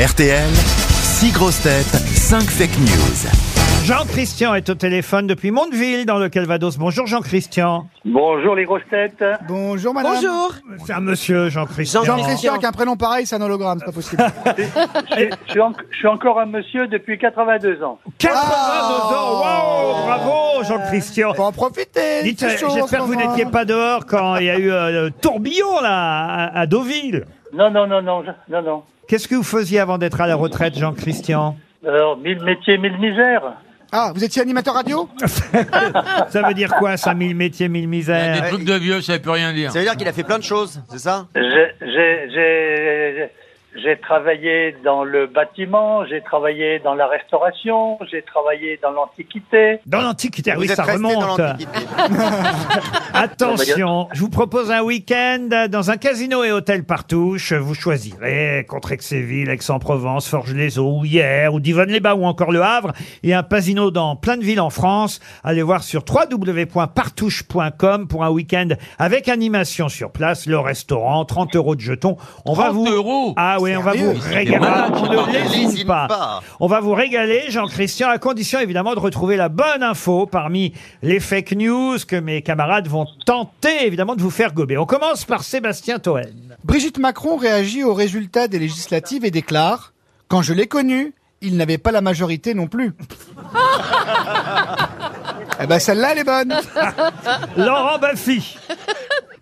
RTL, 6 grosses têtes, 5 fake news. Jean-Christian est au téléphone depuis Mondeville, dans le Calvados. Bonjour Jean-Christian. Bonjour les grosses têtes. Bonjour madame. Bonjour. C'est un monsieur, Jean-Christian. Jean-Christian avec un prénom pareil, c'est un hologramme, c'est pas possible. Je, je suis en- je suis encore un monsieur depuis 82 ans. 82 Ah. ans Wow Bravo Jean-Christian Faut en profiter. Dites, c'est chaud en j'espère que vous moment. n'étiez pas dehors quand il y a eu euh, le tourbillon là, à, à Deauville. Non, non, non, non, je- non, non. Qu'est-ce que vous faisiez avant d'être à la retraite, Jean-Christian Alors, mille métiers, mille misères. Ah, vous étiez animateur radio Ça veut dire quoi, ça, mille métiers, mille Des misères trucs de vieux, ça veut plus rien dire. Ça veut dire qu'il a fait plein de choses, c'est ça J'ai- J'ai j'ai- j'ai travaillé dans le bâtiment, j'ai travaillé dans la restauration, j'ai travaillé dans l'antiquité. Dans l'Antiquité, ah oui, Vous êtes ça resté dans remonte. l'Antiquité. Attention, je vous propose un week-end dans un casino et hôtel Partouche. Vous choisirez Contrexéville, Aix-en-Provence, Forges-les-Eaux, ou Hyères, ou Divonne-les-Bains, ou encore Le Havre. Et un casino dans plein de villes en France. Allez voir sur www.partouche.com pour un week-end avec animation sur place, le restaurant, 30 euros de jetons. On va 30 vous... euros Ah oui, on va vous Sérieux régaler. malade, On tu ne t'en lésine lésine pas. pas. On va vous régaler, Jean-Christian, à condition évidemment de retrouver la bonne info parmi les fake news que mes camarades vont tenter évidemment de vous faire gober. On commence par Sébastien Toen. Brigitte Macron réagit aux résultats des législatives et déclare Quand je l'ai connu, il n'avait pas la majorité non plus. eh ben celle-là, elle est bonne. Laurent Baffy.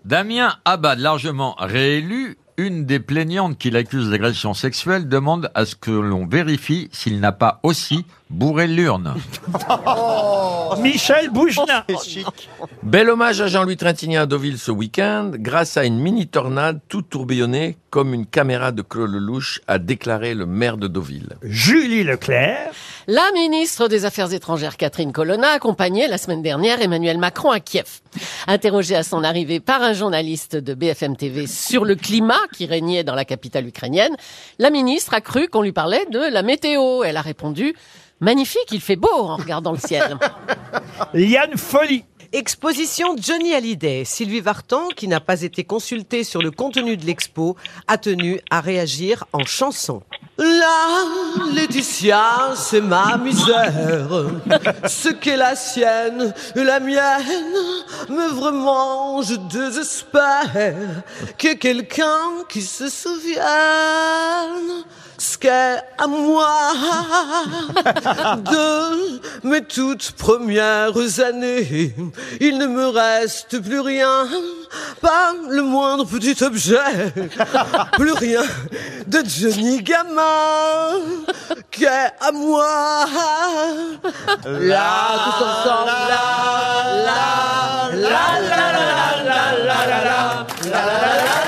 Damien Abad, largement réélu, une des plaignantes qui l'accuse d'agression sexuelle demande à ce que l'on vérifie s'il n'a pas aussi bourré l'urne. Michel Bougelin. C'est chic. Bel hommage à Jean-Louis Trintignant à Deauville ce week-end, grâce à une mini tornade tout tourbillonnée, comme une caméra de Claude Lelouch a déclaré le maire de Deauville. Julie Leclerc. La ministre des Affaires étrangères Catherine Colonna accompagnait la semaine dernière Emmanuel Macron à Kiev. Interrogée à son arrivée par un journaliste de BFM TV sur le climat qui régnait dans la capitale ukrainienne, la ministre a cru qu'on lui parlait de la météo. Elle a répondu Magnifique, il fait beau en regardant le ciel. Liane Folly. Exposition Johnny Hallyday. Sylvie Vartan, qui n'a pas été consultée sur le contenu de l'expo, a tenu à réagir en chanson. La Laetitia, c'est ma misère. Ce qu'est la sienne, la mienne, mais vraiment, je désespère que quelqu'un qui se souvienne à moi de mes toutes premières années. Il ne me reste plus rien, pas le moindre petit objet, plus rien de Johnny Gamin qu'est à moi. Là, tous ensemble, là, là, là, là, là, là, là, là, là, là, encore là, là, là, là, là, là, là, là, là, là. Plus vite là, là, là, là, là, là, Encore plus vite là, là, là, là, là, là, là. Allez, on fait plus tôt là, là, Allez, allez là, là, là, là, là, là, là, là, là, là, là, là, là.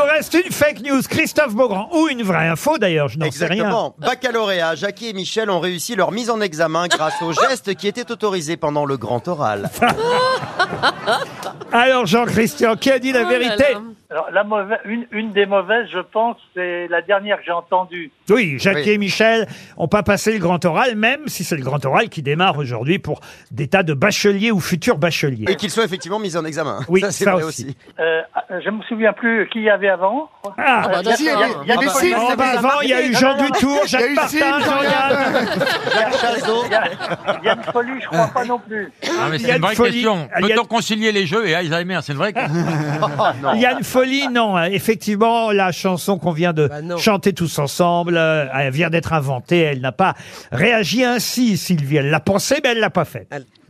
reste une fake news. Christophe Beaugrand. Ou une vraie info d'ailleurs, je n'en sais rien. Exactement. Baccalauréat, Jackie et Michel ont réussi leur mise en examen grâce aux gestes qui étaient autorisés pendant le grand oral. Alors Jean-Christian, qui a dit la Oh là vérité là. Alors, la mauvaise, une, une des mauvaises, je pense, c'est la dernière que j'ai entendue. Oui, Jacques Oui. et Michel ont pas passé le grand oral, même si c'est le grand oral qui démarre aujourd'hui pour des tas de bacheliers ou futurs bacheliers. Et qu'ils soient effectivement mis en examen. Oui, ça c'est ça vrai aussi. aussi. Euh, je me souviens plus qui y avait avant. Ah, bah, Il y a- Si, il y a, il y a- des- Ah, signes, Oh, bah, vous a avant, il y a eu Jean Dutour, Jacques Martin, Jean-Yann. Jacques Chazot. Il y a, une folie, je crois pas non plus. Ah, mais Il y c'est a une vraie question. Peut-on concilier les jeux et Alzheimer C'est une vraie question. Il y a une folie, non. hein. Effectivement, la chanson qu'on vient de Bah non. chanter tous ensemble, euh, elle vient d'être inventée. Elle n'a pas réagi ainsi, Sylvie. Elle l'a pensé, mais elle l'a pas fait.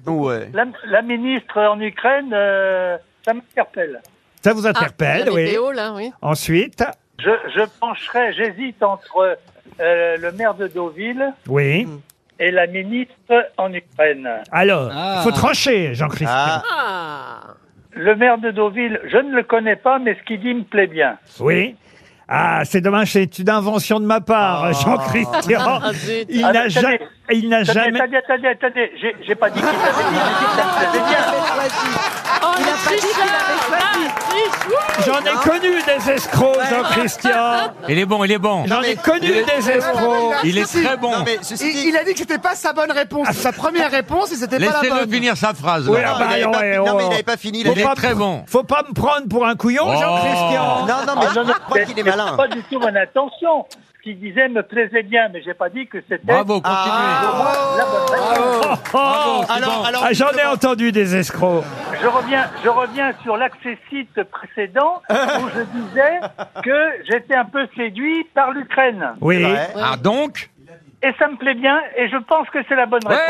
Ouais. La, la ministre en Ukraine, euh, ça m'interpelle. Ça vous Ah, interpelle, la oui. météo, là, oui. Ensuite, Je, je pencherai, j'hésite entre euh, le maire de Deauville oui. et la ministre en Ukraine. Alors, il Ah. faut trancher, Jean-Christian. Ah, Ah Le maire de Deauville, je ne le connais pas, mais ce qu'il dit me plaît bien. Oui. Ah, c'est dommage, c'est une invention de ma part, Jean-Christian. Ah, zut. Il Ah, n'a attendez, ja- il n'a Attendez, jamais... attendez, attendez, attendez. J'ai- J'ai pas dit qu'il l'avait dit, j'ai dit que ça me plaisait bien. Oh, il a pas dit qu'il avait choisi. J'en ai connu des escrocs, Jean-Christian. Il est bon, il est bon. J'en ai connu des escrocs. Il est très bon. Non, mais ceci Il, a dit que c'était pas sa bonne réponse. Sa première réponse et c'était pas la Laissez-le bonne. finir sa phrase. Oui, ah bah, il avait pas- ouais, non, mais oh. il n'avait pas fini. Il Faut Il avait- est pas très bon. Faut pas me prendre pour un couillon, Oh. Jean-Christian. Non, non, mais Ah, je crois qu'il est malin. pas du tout mon intention. Ce qu'il disait me plaisait bien, mais j'ai pas dit que c'était Bravo, continuez. Ah, la bonne réponse. Oh, Alors, alors, ah, J'en ai entendu des escrocs. Je reviens, je reviens sur l'accessite précédent où je disais que j'étais un peu séduit par l'Ukraine. Oui. Ouais. Ah donc Et ça me plaît bien et je pense que c'est la bonne réponse.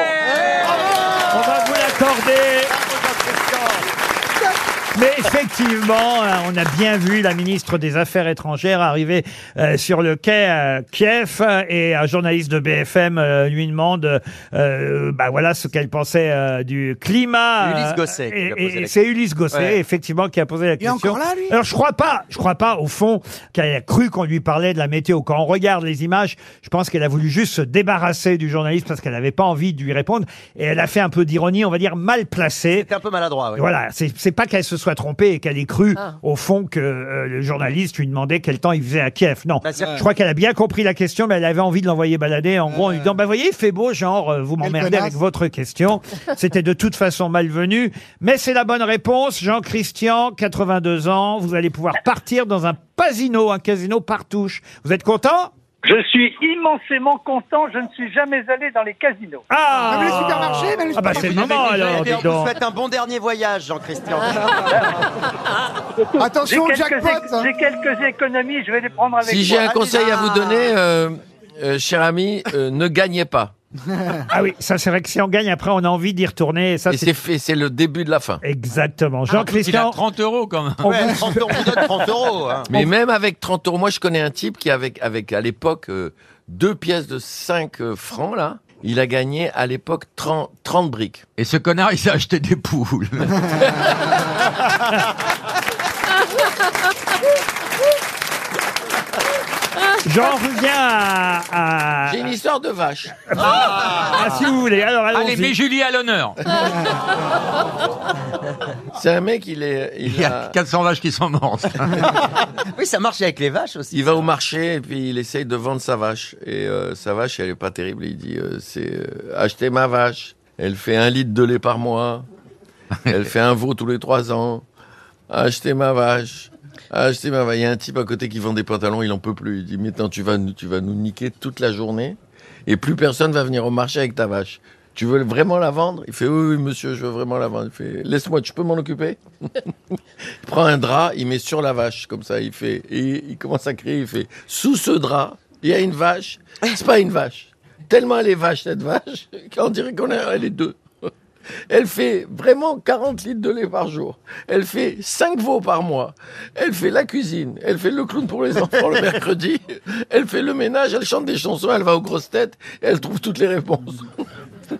On va vous l'accorder. Mais effectivement, euh, on a bien vu la ministre des Affaires étrangères arriver euh, sur le quai à Kiev euh, et un journaliste de BFM euh, lui demande euh, bah voilà ce qu'elle pensait euh, du climat. Ulysse Gosset qui et- lui a posé et la c'est Ulysse Gosset Ouais. effectivement qui a posé la Il est question. encore là, lui? Alors je crois pas, je crois pas au fond qu'elle a cru qu'on lui parlait de la météo. Quand on regarde les images, je pense qu'elle a voulu juste se débarrasser du journaliste parce qu'elle n'avait pas envie de lui répondre et elle a fait un peu d'ironie, on va dire mal placée. C'était un peu maladroit. oui. Voilà, c'est c'est pas qu'elle se soit trompée et qu'elle ait cru Ah. au fond que euh, le journaliste lui demandait quel temps il faisait à Kiev. Non, Bah, c'est- je crois qu'elle a bien compris la question, mais elle avait envie de l'envoyer balader. En gros, en lui disant, bah voyez, il fait beau, genre, euh, vous m'emmerdez connasse. avec votre question. C'était de toute façon malvenu, mais c'est la bonne réponse. Jean-Christian, 82 ans, vous allez pouvoir partir dans un pasino, un casino partouche. Vous êtes content? Je suis immensément content. Je ne suis jamais allé dans les casinos. Ah Même les supermarchés, même les Ah bah c'est le moment alors, dis vous donc. souhaite un bon dernier voyage, Jean-Christian. Attention au jackpot. hein. j'ai quelques économies. Je vais les prendre avec Si j'ai un conseil à vous donner, euh, euh, cher ami, euh, ne gagnez pas. Ah oui, ça c'est vrai que si on gagne, après on a envie d'y retourner. Et ça Et c'est c'est fait, c'est le début de la fin. exactement. Il a Jean-Christian, 30 euros quand même. on Ouais, vous- 30 euros, on donne 30 euros. hein. Mais même avec 30 euros, moi je connais un type qui avec, avec à l'époque euh, deux pièces de 5 euh, francs là, il a gagné à l'époque 30, 30 briques. Et ce connard, il s'est acheté des poules. J'en reviens à, à- J'ai une histoire de vache. ah, si vous voulez. Alors Allez, allons-y. mets Julie à l'honneur. C'est un mec, il est, il, Il y a- a 400 vaches qui sont mortes. Oui, ça marche avec les vaches aussi. il va au marché et puis il essaye de vendre sa vache. Et euh, sa vache, elle est pas terrible. Il dit, euh, c'est euh, acheter ma vache. Elle fait un litre de lait par mois. Elle fait un veau tous les trois ans. Acheter ma vache. Acheter ma vache. Il y a un type à côté qui vend des pantalons, il en peut plus. Il dit, maintenant tu vas, tu vas nous niquer toute la journée et plus personne va venir au marché avec ta vache. Tu veux vraiment la vendre? Il fait, oui, oui, monsieur, je veux vraiment la vendre. Il fait, laisse-moi, tu peux m'en occuper? Il prend un drap, il met sur la vache, comme ça, il fait, et il commence à crier, il fait, sous ce drap, il y a une vache. C'est pas une vache. Tellement elle est vache, cette vache, qu'on dirait qu'on est, est deux. Elle fait vraiment 40 litres de lait par jour. Elle fait 5 veaux par mois. Elle fait la cuisine. Elle fait le clown pour les enfants le mercredi. Elle fait le ménage. Elle chante des chansons. Elle va aux grosses têtes. Et elle trouve toutes les réponses.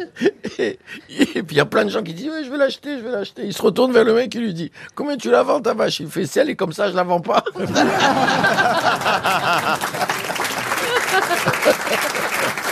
Et, et puis il y a plein de gens qui disent oui, je vais l'acheter, je vais l'acheter. Il se retourne vers le mec et lui dit combien tu la vends ta vache? Il fait si elle est comme ça, je la vends pas.